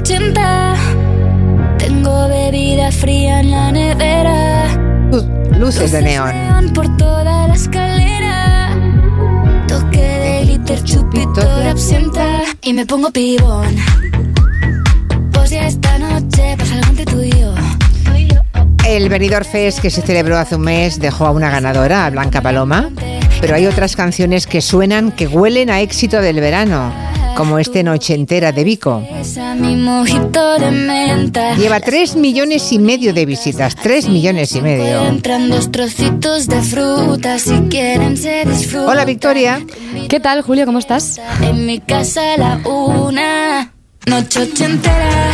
80. Tengo bebida fría en la nevera. Luces de neón. Por toda la escalera. Toque de glitter, chupito de absenta. Y me pongo pibón. Pues ya esta noche pasa algo entre tú y yo. El Benidorm Fest que se celebró hace un mes dejó a una ganadora, a Blanca Paloma, pero hay otras canciones que suenan, que huelen a éxito del verano, como este Noche Entera de Vico. Esa mi mojito de menta. Lleva tres millones y medio de visitas, tres millones y medio. Hola Victoria. ¿Qué tal, Julio? ¿Cómo estás? En mi casa la una, noche ochentera,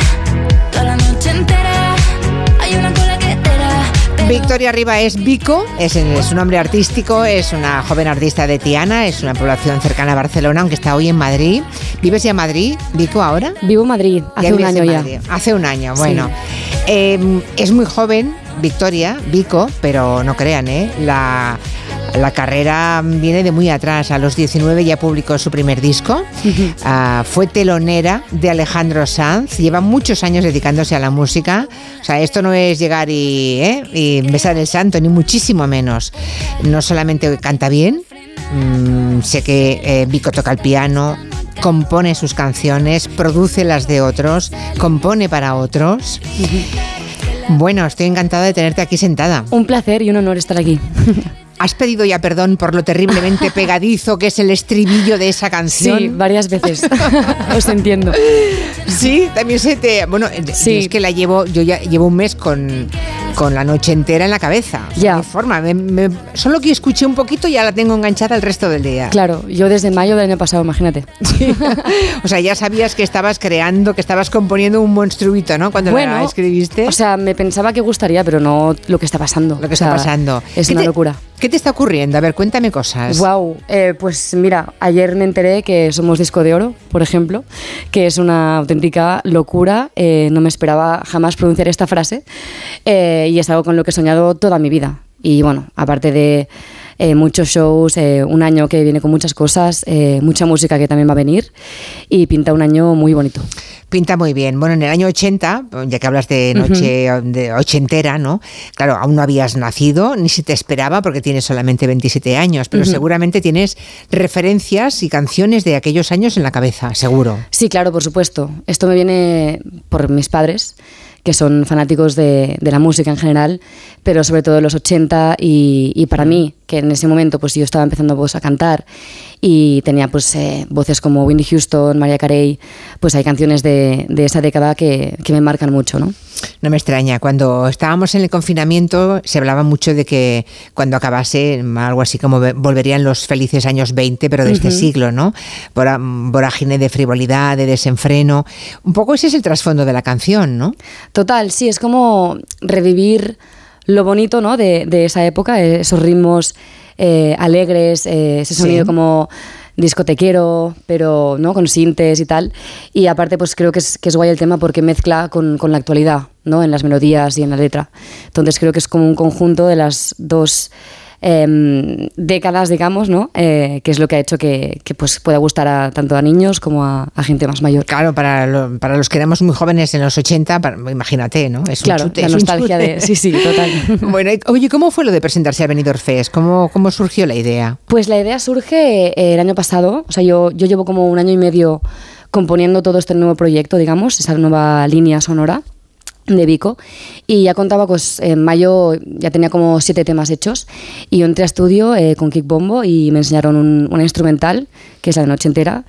Victoria Riva es Vico, es, es un nombre artístico, es una joven artista de Tiana, es una población cercana a Barcelona, aunque está hoy en Madrid. ¿Vives ya en Madrid, Vico, ahora? Vivo en Madrid hace un año ya. Hace un año, bueno. Eh, es muy joven, Victoria, Vico, pero no crean, ¿eh? La, la carrera viene de muy atrás. A los 19 ya publicó su primer disco. Ah, fue telonera de Alejandro Sanz. Lleva muchos años dedicándose a la música. O sea, esto no es llegar y, ¿eh? y besar el santo, ni muchísimo menos. No solamente canta bien, mm, sé que eh, Vico toca el piano, compone sus canciones, produce las de otros, compone para otros. Bueno, estoy encantada de tenerte aquí sentada. Un placer y un honor estar aquí. ¿Has pedido ya perdón por lo terriblemente pegadizo que es el estribillo de esa canción? Sí, varias veces. Os entiendo. Sí, también se te. Bueno, Sí. es que la llevo, yo ya llevo un mes con, con la noche entera en la cabeza. O sea, Ya. hay forma. me- me- solo que escuché un poquito ya la tengo enganchada el resto del día. Claro, yo desde mayo del año pasado, imagínate. o sea, ya sabías que estabas creando, que estabas componiendo un monstruito, ¿no? Cuando la escribiste. O sea, me pensaba que gustaría, pero no lo que está pasando. lo que está pasando. Es ¿Qué una te- locura. ¿Qué te está ocurriendo? A ver, cuéntame cosas. Wow, pues mira, ayer me enteré que somos disco de oro, por ejemplo, que es una auténtica locura. eh, no me esperaba jamás pronunciar esta frase eh, y es algo con lo que he soñado toda mi vida. Y bueno, aparte de eh, muchos shows, eh, un año que viene con muchas cosas, eh, mucha música que también va a venir y pinta un año muy bonito. Pinta muy bien. Bueno, en el año 80, ya que hablas de noche de ochentera, ¿no? Claro, aún no habías nacido, ni se te esperaba porque tienes solamente 27 años, pero seguramente tienes referencias y canciones de aquellos años en la cabeza, seguro. Sí, claro, por supuesto. Esto me viene por mis padres, que son fanáticos de, la música en general, pero sobre todo de los 80 y, y para mí, que en ese momento pues yo estaba empezando pues, a cantar y tenía pues eh, voces como Winnie Houston, María Carey, pues hay canciones de, de esa década que, que me marcan mucho, ¿no? No me extraña, cuando estábamos en el confinamiento se hablaba mucho de que cuando acabase algo así como ve- volverían los felices años 20, pero de este siglo, ¿no? Vora- Vorágine de frivolidad, de desenfreno. Un poco ese es el trasfondo de la canción, ¿no? Total, sí, es como revivir lo bonito ¿no? de, de esa época, esos ritmos eh, alegres, eh, ese Sí. sonido como discotequero, pero no con sintes y tal. Y aparte, pues creo que es, que es guay el tema porque mezcla con, con la actualidad, ¿no? En las melodías y en la letra. Entonces creo que es como un conjunto de las dos em, décadas, digamos, ¿no? Eh, que es lo que ha hecho que, que, pues pueda gustar a, tanto a niños como a, a gente más mayor. Claro, para, lo- para los que éramos muy jóvenes en los 80, para- imagínate, ¿no? Es un Claro, chute, la es un nostalgia chute. de... Sí, sí, total. Bueno, y- oye, ¿cómo fue lo de presentarse a Benidorm Fest? ¿Cómo, ¿Cómo surgió la idea? Pues la idea surge eh, el año pasado, o sea, yo, yo llevo como un año y medio componiendo todo este nuevo proyecto, digamos, esa nueva línea sonora de Vico y ya contaba pues en mayo ya tenía como siete temas hechos y yo entré a estudio eh, con Kick Bombo y me enseñaron un, una instrumental que es la noche entera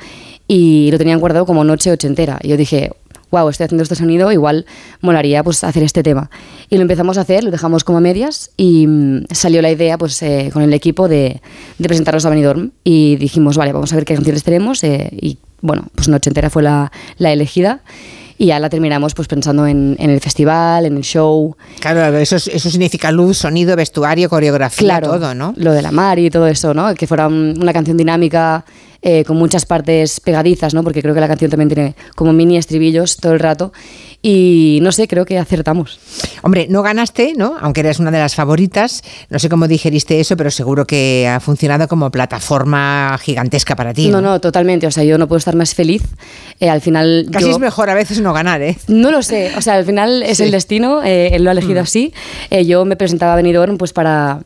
y lo tenían guardado como noche ochentera y yo dije wow, estoy haciendo este sonido, igual molaría pues hacer este tema. Y lo empezamos a hacer, lo dejamos como a medias y mm, salió la idea pues eh, con el equipo de, de presentarnos a Benidorm y dijimos, vale, vamos a ver qué canciones tenemos eh, y bueno, pues Noche Entera fue la elegida y ya la terminamos pues pensando en, en el festival, en el show. Claro, eso, es- eso significa luz, sonido, vestuario, coreografía, Claro, todo, ¿no? lo de la mar y todo eso, ¿no? Que fuera un- una canción dinámica eh, con muchas partes pegadizas, ¿no? Porque creo que la canción también tiene como mini estribillos todo el rato y no sé, creo que acertamos. Hombre, no ganaste, ¿no? Aunque eres una de las favoritas. No sé cómo digeriste eso, pero seguro que ha funcionado como plataforma gigantesca para ti. No, no, totalmente. O sea, yo no puedo estar más feliz. Eh, al final. Casi yo- es mejor a veces no ganar, ¿eh? No lo sé, o sea, al final es Sí. el destino, eh, él lo ha elegido así. Eh, yo me presentaba a Benidorm pues para,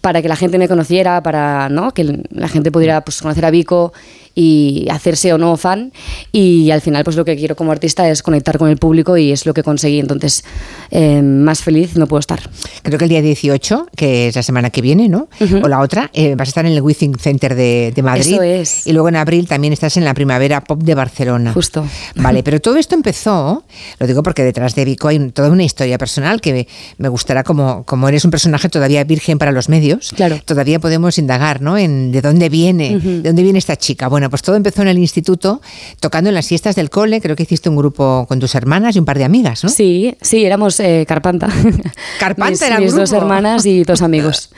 para que la gente me conociera, para ¿no? que la gente pudiera pues, conocer a Vico y hacerse o no fan. Y al final, pues lo que quiero como artista es conectar con el público y es lo que conseguí. Entonces, eh, más feliz no puedo estar. Creo que el día 18, que es la semana que viene, ¿no? O la otra, eh, vas a estar en el Withing Center de, de Madrid. Eso es. Y luego en abril también estás en la Primavera Pop de Barcelona. Justo. Vale, pero todo esto empezó, lo digo porque detrás de Vico hay toda una historia personal que me, me gustará como, como eres un personaje todavía virgen para los medios. Claro. Todavía podemos indagar, ¿no? En de dónde viene, de dónde viene esta chica. Bueno, pues todo empezó en el instituto, tocando en las fiestas del cole. Creo que hiciste un grupo con tus hermanas y un par de amigas, ¿no? Sí, sí, éramos eh, Carpanta. Carpanta mis, era el mis dos grupo. hermanas y dos amigos.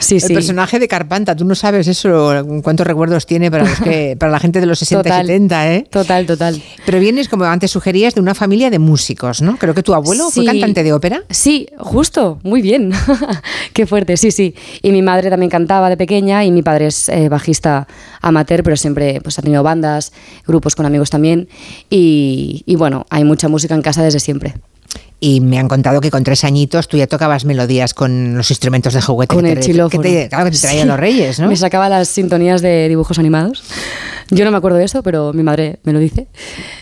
Sí, El sí. personaje de Carpanta, tú no sabes eso, cuántos recuerdos tiene para, los que, para la gente de los 60 y Total. 70, ¿eh? Total, total. Pero vienes, como antes sugerías, de una familia de músicos, ¿no? Creo que tu abuelo fue Sí. cantante de ópera. Sí, justo, muy bien. Qué fuerte, sí, sí. Y mi madre también cantaba de pequeña y mi padre es eh, bajista amateur, pero siempre pues, ha tenido bandas, grupos con amigos también. Y, y bueno, hay mucha música en casa desde siempre. Y me han contado que con tres añitos tú ya tocabas melodías con los instrumentos de juguete Con que el te, que te, claro, que te traían Sí. los reyes, ¿no? Me sacaba las sintonías de dibujos animados. Yo no me acuerdo de eso, pero mi madre me lo dice.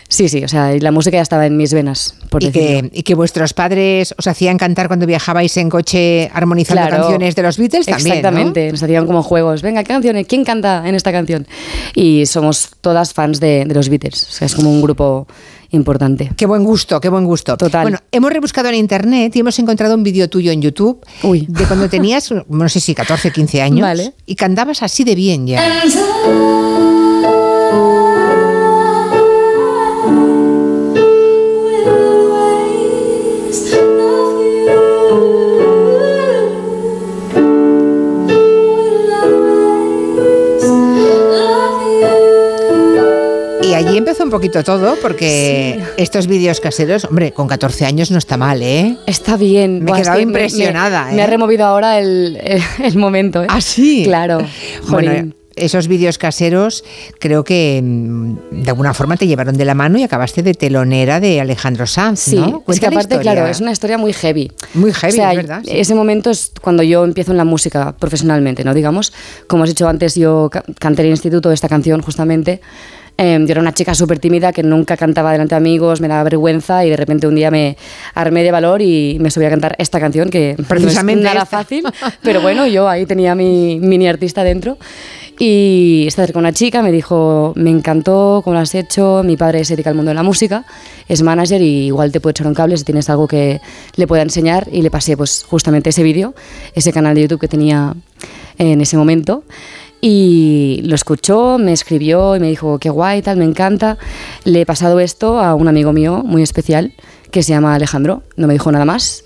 Sí, sí, o sea, y la música ya estaba en mis venas, por Y decirlo. que, y que vuestros padres os hacían cantar cuando viajabais en coche armonizando Claro. canciones de los Beatles también, ¿no? Exactamente, nos hacían como juegos. Venga, ¿qué canciones? ¿Quién canta en esta canción? Y somos todas fans de, de los Beatles. O sea, es como un grupo importante. Qué buen gusto, qué buen gusto. Total. Bueno, hemos rebuscado en internet y hemos encontrado un vídeo tuyo en YouTube Uy. de cuando tenías, no sé si 14, 15 años, Vale. y cantabas así de bien ya. Un poquito todo, porque estos vídeos caseros, hombre, con 14 años no está mal, ¿eh? Está bien. Me he quedado que impresionada, Me, me ¿eh? ha removido ahora el, el- el momento. ¿eh? ¿Ah, sí? Claro. Bueno, esos vídeos caseros creo que mm, de alguna forma te llevaron de la mano y acabaste de telonera de Alejandro Sanz, Sí, ¿no? es que aparte, claro, es una historia muy heavy. Muy heavy, O sea, es verdad, sí. Ese momento es cuando yo empiezo en la música profesionalmente, ¿no? Digamos, como has dicho antes, yo ca- canté en el instituto esta canción justamente. Eh, yo era una chica súper tímida que nunca cantaba delante de amigos, me daba vergüenza y de repente un día me armé de valor y me subí a cantar esta canción que Precisamente no es nada esta. fácil, pero bueno, yo ahí tenía mi mini artista dentro. Y se acercó una chica, me dijo, me encantó cómo lo has hecho, mi padre se dedica al mundo de la música, es manager y igual te puede echar un cable si tienes algo que le pueda enseñar y le pasé pues justamente ese vídeo, ese canal de YouTube que tenía en ese momento y lo escuchó, me escribió y me dijo, qué guay, tal, me encanta. Le he pasado esto a un amigo mío muy especial que se llama Alejandro, no me dijo nada más.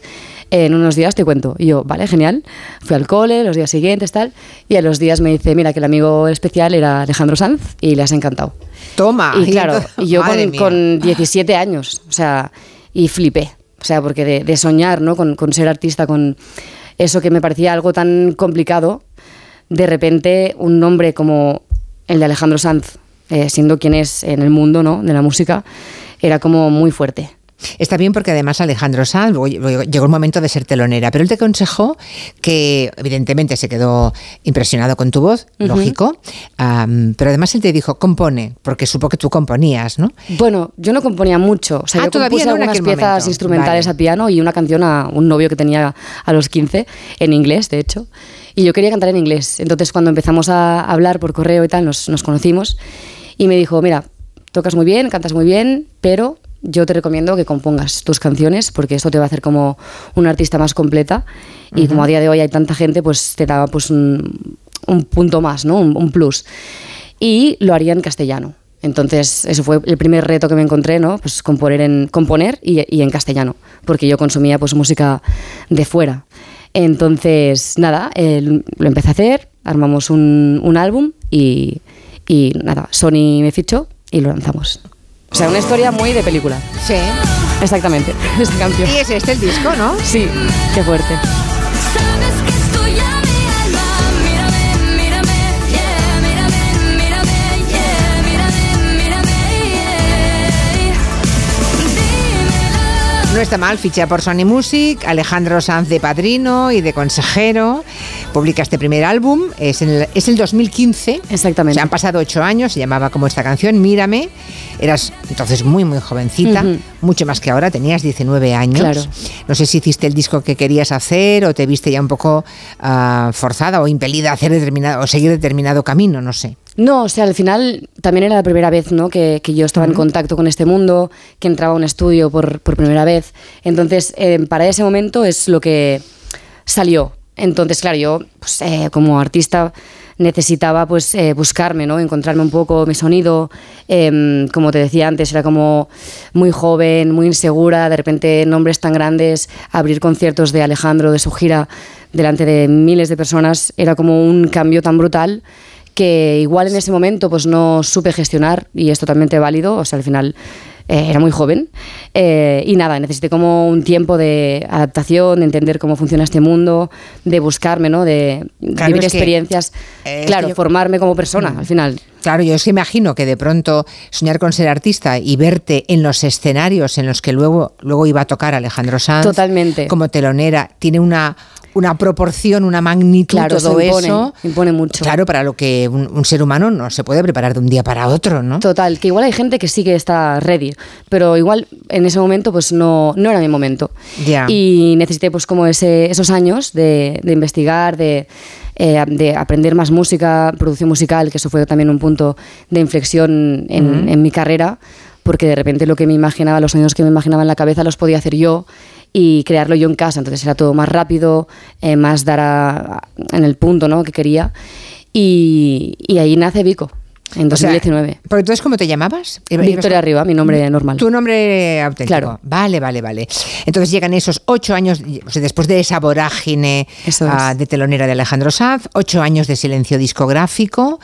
En unos días te cuento. Y yo, vale, genial. Fui al cole, los días siguientes, tal. Y a los días me dice, mira, que el amigo especial era Alejandro Sanz y le has encantado. Toma. y claro, y yo con, con 17 años, o sea, y flipé. O sea, porque de, de soñar, ¿no? Con, con ser artista, con eso que me parecía algo tan complicado, de repente un nombre como el de Alejandro Sanz, eh, siendo quien es en el mundo, ¿no? De la música, era como muy fuerte. Está bien porque además Alejandro Sanz llegó el momento de ser telonera, pero él te aconsejó que evidentemente se quedó impresionado con tu voz, lógico, pero además él te dijo, compone, porque supo que tú componías, ¿no? Bueno, yo no componía mucho. O sea, Ah, yo todavía compuse no algunas piezas momento. instrumentales Vale. a piano y una canción a un novio que tenía a los 15, en inglés, de hecho. Y yo quería cantar en inglés. Entonces, cuando empezamos a hablar por correo y tal, nos, nos conocimos. Y me dijo, mira, tocas muy bien, cantas muy bien, pero yo te recomiendo que compongas tus canciones porque esto te va a hacer como una artista más completa. Y como a día de hoy hay tanta gente, pues te da pues un, un punto más, ¿no? Un, un plus. Y lo haría en castellano. Entonces, eso fue el primer reto que me encontré, ¿no? Pues componer, en, componer y, y en castellano, porque yo consumía pues música de fuera. Entonces, nada, lo empecé a hacer, armamos un, un álbum y, y nada, Sony me fichó y lo lanzamos. O sea, una historia muy de película. Sí. Exactamente, esa canción. Y es este el disco, ¿no? Sí, qué fuerte. No está mal, ficha por Sony Music, Alejandro Sanz de padrino y de consejero. Publica este primer álbum, es, en el, es el 2015. Exactamente. Se han pasado ocho años, se llamaba como esta canción, Mírame. Eras entonces muy, muy jovencita, mucho más que ahora, tenías 19 años. Claro. No sé si hiciste el disco que querías hacer o te viste ya un poco ah, forzada o impelida a hacer determinado, o seguir determinado camino, no sé. No, o sea, al final también era la primera vez ¿no? que, que yo estaba en contacto con este mundo, que entraba a un estudio por, por primera vez. Entonces, eh, para ese momento es lo que salió. Entonces, claro, yo pues, eh, como artista necesitaba pues eh, buscarme, ¿no? encontrarme un poco mi sonido. Em, como te decía antes, era como muy joven, muy insegura, de repente nombres tan grandes, abrir conciertos de Alejandro, de su gira, delante de miles de personas, era como un cambio tan brutal que igual en ese momento pues no supe gestionar y es totalmente válido, o sea, al final eh, era muy joven eh, y nada, necesité como un tiempo de adaptación, de entender cómo funciona este mundo, de buscarme, ¿no? De Claro, vivir es que, experiencias, eh, claro, yo- formarme como persona al final. Claro, yo es que imagino que de pronto soñar con ser artista y verte en los escenarios en los que luego, luego iba a tocar Alejandro Sanz Totalmente. como telonera, tiene una, una proporción, una magnitud, Claro, todo eso impone, eso. impone mucho. Claro, para lo que un, un ser humano no se puede preparar de un día para otro, ¿no? Total, que igual hay gente que sí que está ready, pero igual en ese momento pues no, no era mi momento. Ya. Y necesité pues como ese, esos años de, de investigar, de, eh, de aprender más música, producción musical, que eso fue también un punto de inflexión en, en mi carrera, porque de repente lo que me imaginaba, los sonidos que me imaginaba en la cabeza los podía hacer yo y crearlo yo en casa, entonces era todo más rápido, eh, más dar a- en el punto ¿no? que quería. Y ahí nace Vico, en O sea, 2019. ¿Pero entonces cómo te llamabas? Victoria Arriba, mi nombre normal. Tu nombre auténtico. Claro. Vale, vale, vale. Entonces llegan esos ocho años, o sea, después de esa vorágine ah, de telonera de Alejandro Sanz, ocho años de silencio discográfico,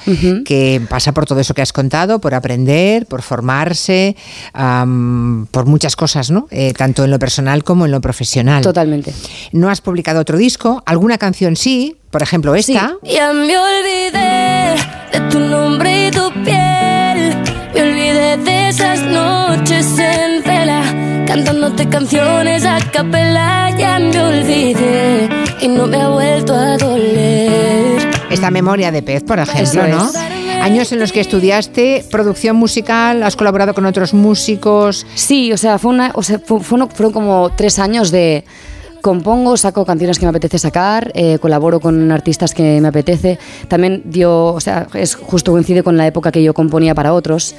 que pasa por todo eso que has contado, por aprender, por formarse, por muchas cosas, ¿no? Eh, tanto en lo personal como en lo profesional. Totalmente. No has publicado otro disco, alguna canción sí, por ejemplo esta. Ya me olvidé de tu nombre y tu piel. Me olvidé de esas noches en vela, cantándote canciones a capela. Ya me olvidé y no me ha vuelto a doler. Esta memoria de pez, por ejemplo, Eso ¿no? es. Años en los que estudiaste producción musical, has colaborado con otros músicos. Sí, o sea, fue una, o sea, fu- fueron, fueron como tres años de compongo, saco canciones que me apetece sacar, eh, colaboro con artistas que me apetece. También dio, o sea, es justo coincide con la época que yo componía para otros.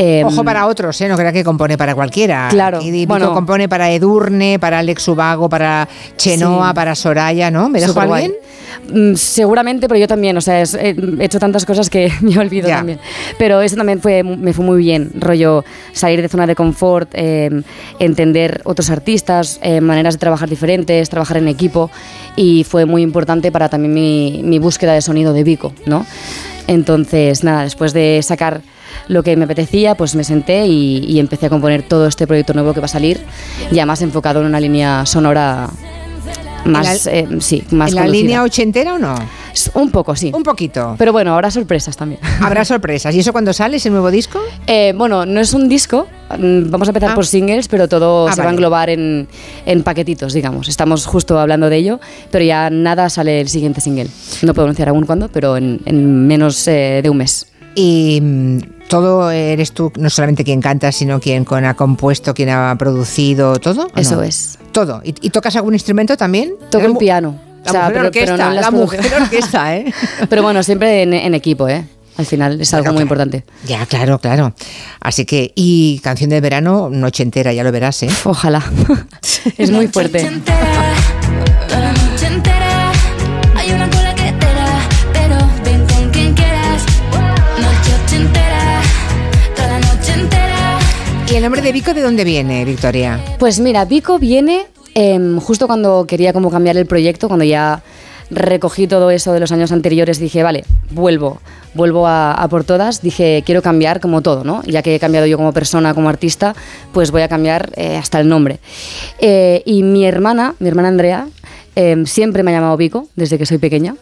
Eh, Ojo para otros, ¿eh? no crea que compone para cualquiera. Claro, Y bueno. compone para Edurne, para Alex Ubago, para Chenoa, Sí. para Soraya, ¿no? ¿Me dejo alguien? Mm, seguramente, pero yo también, o sea, es- he he hecho tantas cosas que me olvido Ya. también. Pero eso también fue, me fue muy bien, rollo salir de zona de confort, eh, entender otros artistas, eh, maneras de trabajar diferentes, trabajar en equipo y fue muy importante para también mi, mi búsqueda de sonido de Vico, ¿no? Entonces, nada, después de sacar lo que me apetecía, pues me senté y, y empecé a componer todo este proyecto nuevo que va a salir, ya más enfocado en una línea sonora más, la- eh, sí, más ¿En la línea ochentera o no? Un poco, sí. Un poquito. Pero bueno, habrá sorpresas también. Habrá sorpresas. ¿Y eso cuando sale ese nuevo disco? Eh, bueno, no es un disco, mm, vamos a empezar Ah. por singles, pero todo Ah, se va a englobar en, en paquetitos, digamos. Estamos justo hablando de ello, pero ya nada sale el siguiente single. No puedo anunciar aún cuándo, pero en, en menos eh, de un mes. Y mm, todo eres tú, no solamente quien canta, sino quien con ha compuesto, quien ha producido, todo. ¿o Eso no? es. Todo. ¿Y, y tocas algún instrumento también? Toco el piano. La O sea, mujer pero- orquesta, pero no la mujer orquesta, ¿eh? Pero bueno, siempre en, en equipo, ¿eh? Al final es algo muy claro. importante. Ya, claro, claro. Así que, y canción de verano, noche entera, ya lo verás, ¿eh? Ojalá. es muy Noche fuerte. El nombre de Vico de dónde viene, Victoria? Pues mira, Vico viene em, justo cuando quería como cambiar el proyecto, cuando ya recogí todo eso de los años anteriores, dije, vale, vuelvo, vuelvo a, a por todas, dije, quiero cambiar como todo, ¿no? Ya que he cambiado yo como persona, como artista, pues voy a cambiar eh, hasta el nombre. Eh, y mi hermana, mi hermana Andrea, eh, siempre me ha llamado Vico desde que soy pequeña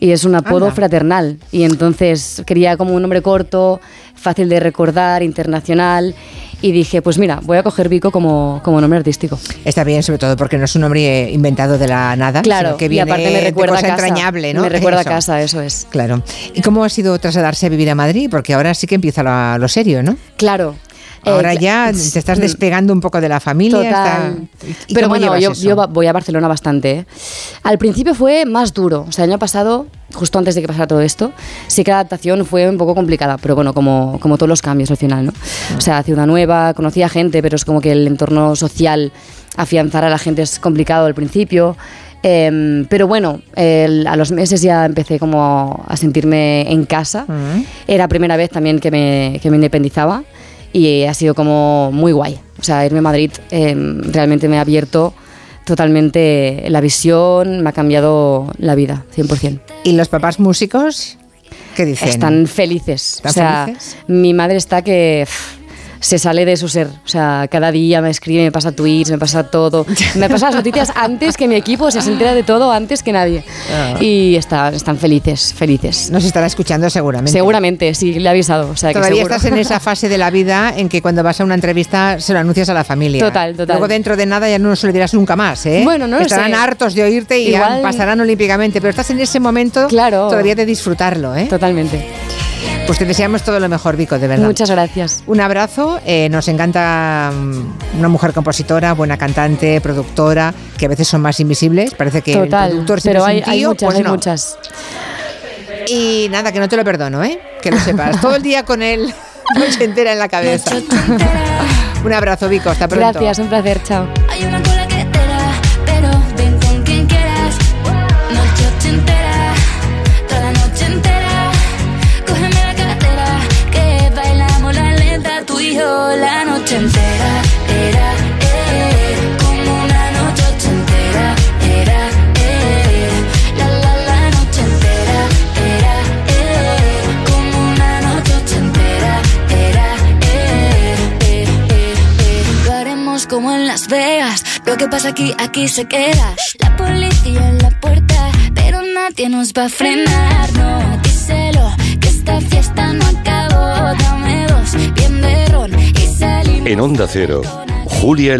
y es un apodo Anda. fraternal y entonces quería como un nombre corto, fácil de recordar, internacional y dije, pues mira, voy a coger Vico como, como nombre artístico. Está bien, sobre todo porque no es un nombre inventado de la nada, Claro, sino que y viene aparte me de recuerda cosa a casa. entrañable, ¿no? Me recuerda Eso. a casa, eso es. Claro. ¿Y cómo ha sido trasladarse a vivir a Madrid? Porque ahora sí que empieza lo, lo serio, ¿no? Claro. Eh, Ahora cla- ya te estás Mm. despegando un poco de la familia. Total. está- ¿y Pero bueno, yo, yo voy a Barcelona bastante. ¿eh? Al principio fue más duro. O sea, el año pasado, justo antes de que pasara todo esto, sí que la adaptación fue un poco complicada. Pero bueno, como, como todos los cambios al final, ¿no? O sea, ciudad nueva, conocía gente, pero es como que el entorno social, afianzar a la gente es complicado al principio. Em, pero bueno, a los meses ya empecé como a sentirme en casa. Mm. Era la primera vez también que me, que me independizaba y ha sido como muy guay. O sea, irme a Madrid eh, realmente me ha abierto totalmente la visión, me ha cambiado la vida, 100%. ¿Y los papás músicos? ¿Qué dicen? Están felices. ¿Están o sea, felices? mi madre está que pff, se sale de su ser. O sea, cada día me escribe, me pasa tweets, me pasa todo. Me pasa las noticias antes que mi equipo, o sea, se entera de todo antes que nadie. Ah. Y está- están felices, felices. Nos estará escuchando seguramente. Seguramente, sí, le he avisado. O sea, que Todavía seguro. estás en esa fase de la vida en que cuando vas a una entrevista se lo anuncias a la familia. Total, total. Luego dentro de nada ya no se lo dirás nunca más, ¿eh? Bueno, no lo Estarán sé. hartos de oírte y ya Igual- pasarán olímpicamente, pero estás en ese momento Claro. todavía de disfrutarlo, ¿eh? Totalmente. Pues te deseamos todo lo mejor, Vico, de verdad. Muchas gracias. Un abrazo, eh, nos encanta mm, una mujer compositora, buena cantante, productora, que a veces son más invisibles, parece que el Total. productor siempre Pero es hay, un hay tío, muchas, pues hay no. muchas. Y nada, que no te lo perdono, ¿eh? Que lo sepas. Todo el día con él, noche entera en la cabeza. Un abrazo, Vico, hasta pronto. Gracias, un placer, chao. Noche entera. Era, eh, como una noche ochentera. Era, eh, la la la noche entera. Era, eh, como una noche ochentera. Era, eh, eh, eh. Lo haremos como en Las Vegas. Lo que pasa aquí, aquí se queda. La policía en la puerta, pero nadie nos va a frenar. No, díselo, que esta fiesta no acabó. Dame dos, En Onda Cero, Julia en